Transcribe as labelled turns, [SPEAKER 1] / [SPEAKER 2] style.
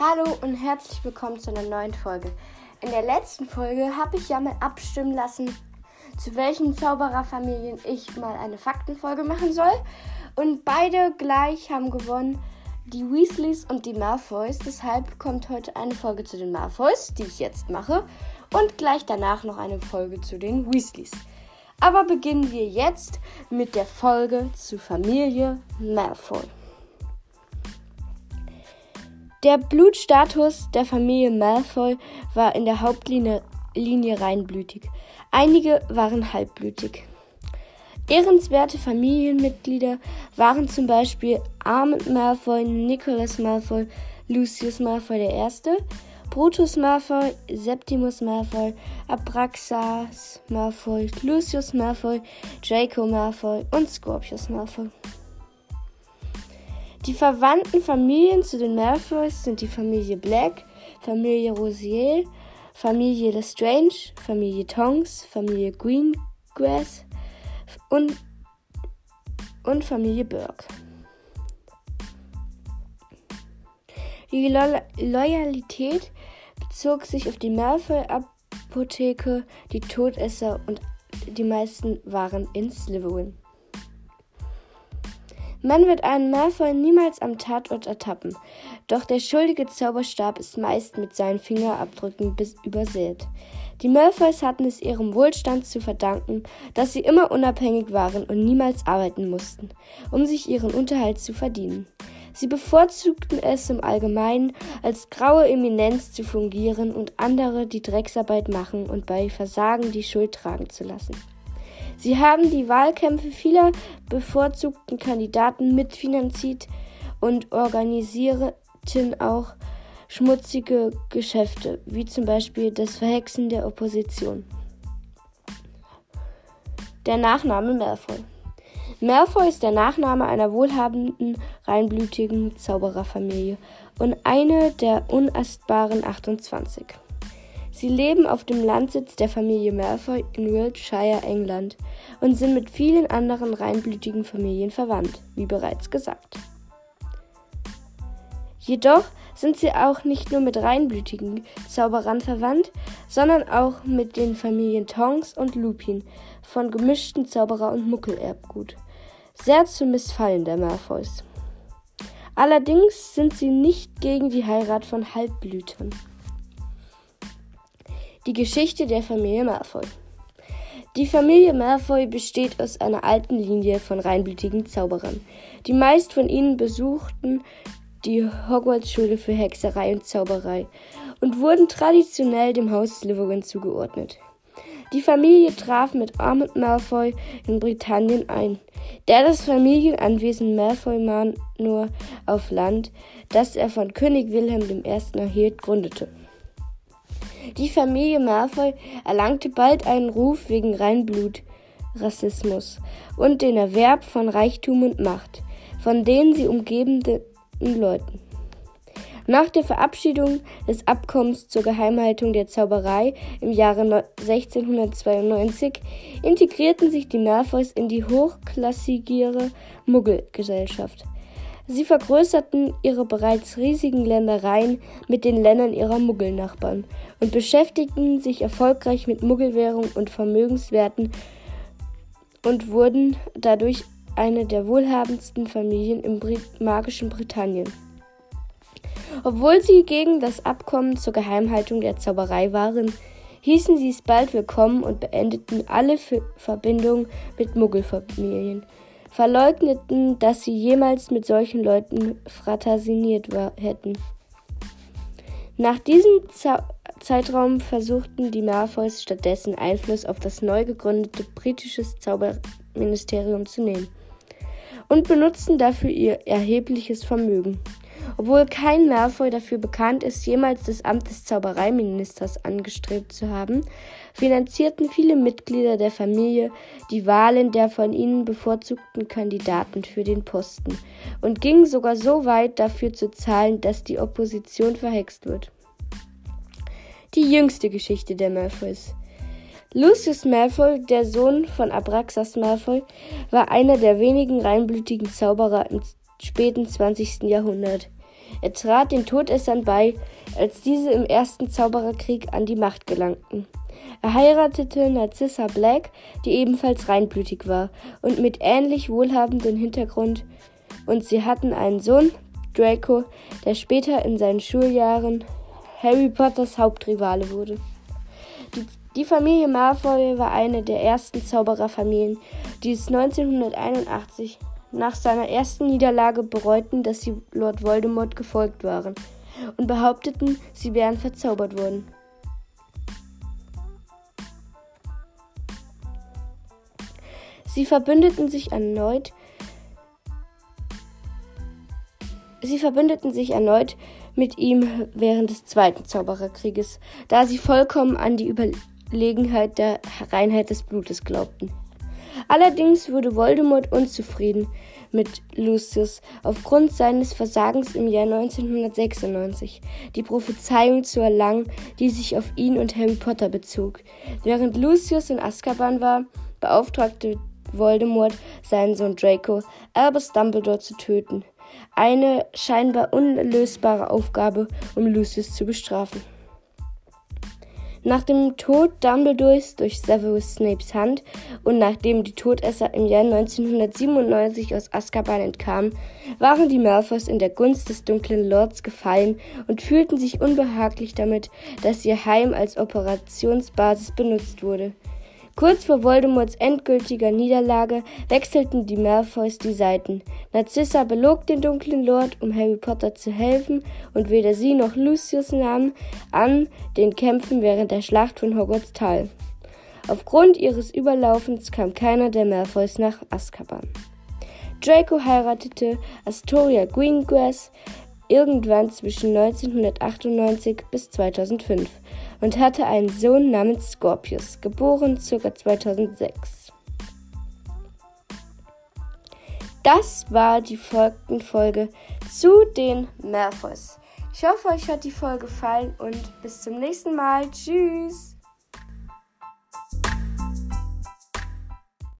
[SPEAKER 1] Hallo und herzlich willkommen zu einer neuen Folge. In der letzten Folge habe ich ja mal abstimmen lassen, zu welchen Zaubererfamilien ich mal eine Faktenfolge machen soll. Und beide gleich haben gewonnen, die Weasleys und die Malfoys. Deshalb kommt heute eine Folge zu den Malfoys, die ich jetzt mache. Und gleich danach noch eine Folge zu den Weasleys. Aber beginnen wir jetzt mit der Folge zu Familie Malfoy. Der Blutstatus der Familie Malfoy war in der Hauptlinie Linie reinblütig. Einige waren halbblütig. Ehrenswerte Familienmitglieder waren zum Beispiel Armand Malfoy, Nicholas Malfoy, Lucius Malfoy I., Brutus Malfoy, Septimus Malfoy, Abraxas Malfoy, Lucius Malfoy, Draco Malfoy und Scorpius Malfoy. Die verwandten Familien zu den Malfoys sind die Familie Black, Familie Rosier, Familie Lestrange, Familie Tongs, Familie Greengrass und, und Familie Burke. Die Lo Loyalität bezog sich auf die Malfoy-Apotheke, die Todesser und die meisten waren in Slytherin. Man wird einen Malfoy niemals am Tatort ertappen, doch der schuldige Zauberstab ist meist mit seinen Fingerabdrücken bis übersät. Die Malfoys hatten es ihrem Wohlstand zu verdanken, dass sie immer unabhängig waren und niemals arbeiten mussten, um sich ihren Unterhalt zu verdienen. Sie bevorzugten es im Allgemeinen, als graue Eminenz zu fungieren und andere die Drecksarbeit machen und bei Versagen die Schuld tragen zu lassen. Sie haben die Wahlkämpfe vieler bevorzugten Kandidaten mitfinanziert und organisierten auch schmutzige Geschäfte, wie zum Beispiel das Verhexen der Opposition. Der Nachname Malfoy. Malfoy ist der Nachname einer wohlhabenden, reinblütigen Zaubererfamilie und eine der unastbaren 28. Sie leben auf dem Landsitz der Familie Malfoy in Wiltshire, England und sind mit vielen anderen reinblütigen Familien verwandt, wie bereits gesagt. Jedoch sind sie auch nicht nur mit reinblütigen Zauberern verwandt, sondern auch mit den Familien Tongs und Lupin von gemischten Zauberer- und Muggelerbgut. Sehr zum Missfallen der Malfoys. Allerdings sind sie nicht gegen die Heirat von Halbblütern. Die Geschichte der Familie Malfoy. Die Familie Malfoy besteht aus einer alten Linie von reinblütigen Zauberern. Die meist von ihnen besuchten die Hogwarts-Schule für Hexerei und Zauberei und wurden traditionell dem Haus Slytherin zugeordnet. Die Familie traf mit Armand Malfoy in Britannien ein, der das Familienanwesen Malfoy Manor auf Land, das er von König Wilhelm I. erhielt, gründete. Die Familie Malfoy erlangte bald einen Ruf wegen Reinblut-Rassismus und den Erwerb von Reichtum und Macht, von denen sie umgebenden Leuten. Nach der Verabschiedung des Abkommens zur Geheimhaltung der Zauberei im Jahre 1692 integrierten sich die Malfoys in die hochklassigere Muggelgesellschaft. Sie vergrößerten ihre bereits riesigen Ländereien mit den Ländern ihrer Muggelnachbarn und beschäftigten sich erfolgreich mit Muggelwährung und Vermögenswerten und wurden dadurch eine der wohlhabendsten Familien im magischen Britannien. Obwohl sie gegen das Abkommen zur Geheimhaltung der Zauberei waren, hießen sie es bald willkommen und beendeten alle Verbindungen mit Muggelfamilien verleugneten, dass sie jemals mit solchen Leuten fraternisiert hätten. Nach diesem Za Zeitraum versuchten die Malfoys stattdessen Einfluss auf das neu gegründete britische Zauberministerium zu nehmen und benutzten dafür ihr erhebliches Vermögen. Obwohl kein Malfoy dafür bekannt ist, jemals das Amt des Zaubereiministers angestrebt zu haben, finanzierten viele Mitglieder der Familie die Wahlen der von ihnen bevorzugten Kandidaten für den Posten und gingen sogar so weit dafür zu zahlen, dass die Opposition verhext wird. Die jüngste Geschichte der Malfoys. Lucius Malfoy, der Sohn von Abraxas Malfoy, war einer der wenigen reinblütigen Zauberer im späten 20. Jahrhundert. Er trat den Todessern bei, als diese im ersten Zaubererkrieg an die Macht gelangten. Er heiratete Narcissa Black, die ebenfalls reinblütig war und mit ähnlich wohlhabendem Hintergrund, und sie hatten einen Sohn, Draco, der später in seinen Schuljahren Harry Potters Hauptrivale wurde. Die, die Familie Malfoy war eine der ersten Zaubererfamilien, die es 1981 nach seiner ersten Niederlage bereuten, dass sie Lord Voldemort gefolgt waren und behaupteten, sie wären verzaubert worden. Sie verbündeten sich erneut. Sie verbündeten sich erneut mit ihm während des Zweiten Zaubererkrieges, da sie vollkommen an die Überlegenheit der Reinheit des Blutes glaubten. Allerdings wurde Voldemort unzufrieden mit Lucius aufgrund seines Versagens im Jahr 1996, die Prophezeiung zu erlangen, die sich auf ihn und Harry Potter bezog. Während Lucius in Azkaban war, beauftragte Voldemort, seinen Sohn Draco, Albus Dumbledore zu töten. Eine scheinbar unlösbare Aufgabe, um Lucius zu bestrafen. Nach dem Tod Dumbledores durch Severus Snapes Hand und nachdem die Todesser im Jahr 1997 aus Azkaban entkamen, waren die Malfoys in der Gunst des dunklen Lords gefallen und fühlten sich unbehaglich damit, dass ihr Heim als Operationsbasis benutzt wurde. Kurz vor Voldemorts endgültiger Niederlage wechselten die Malfoys die Seiten. Narcissa belog den dunklen Lord, um Harry Potter zu helfen, und weder sie noch Lucius nahmen an den Kämpfen während der Schlacht von Hogwarts teil. Aufgrund ihres Überlaufens kam keiner der Malfoys nach Azkaban. Draco heiratete Astoria Greengrass irgendwann zwischen 1998 bis 2005 und hatte einen Sohn namens Scorpius, geboren ca. 2006. Das war die folgende Folge zu den Malfoys. Ich hoffe, euch hat die Folge gefallen und bis zum nächsten Mal. Tschüss!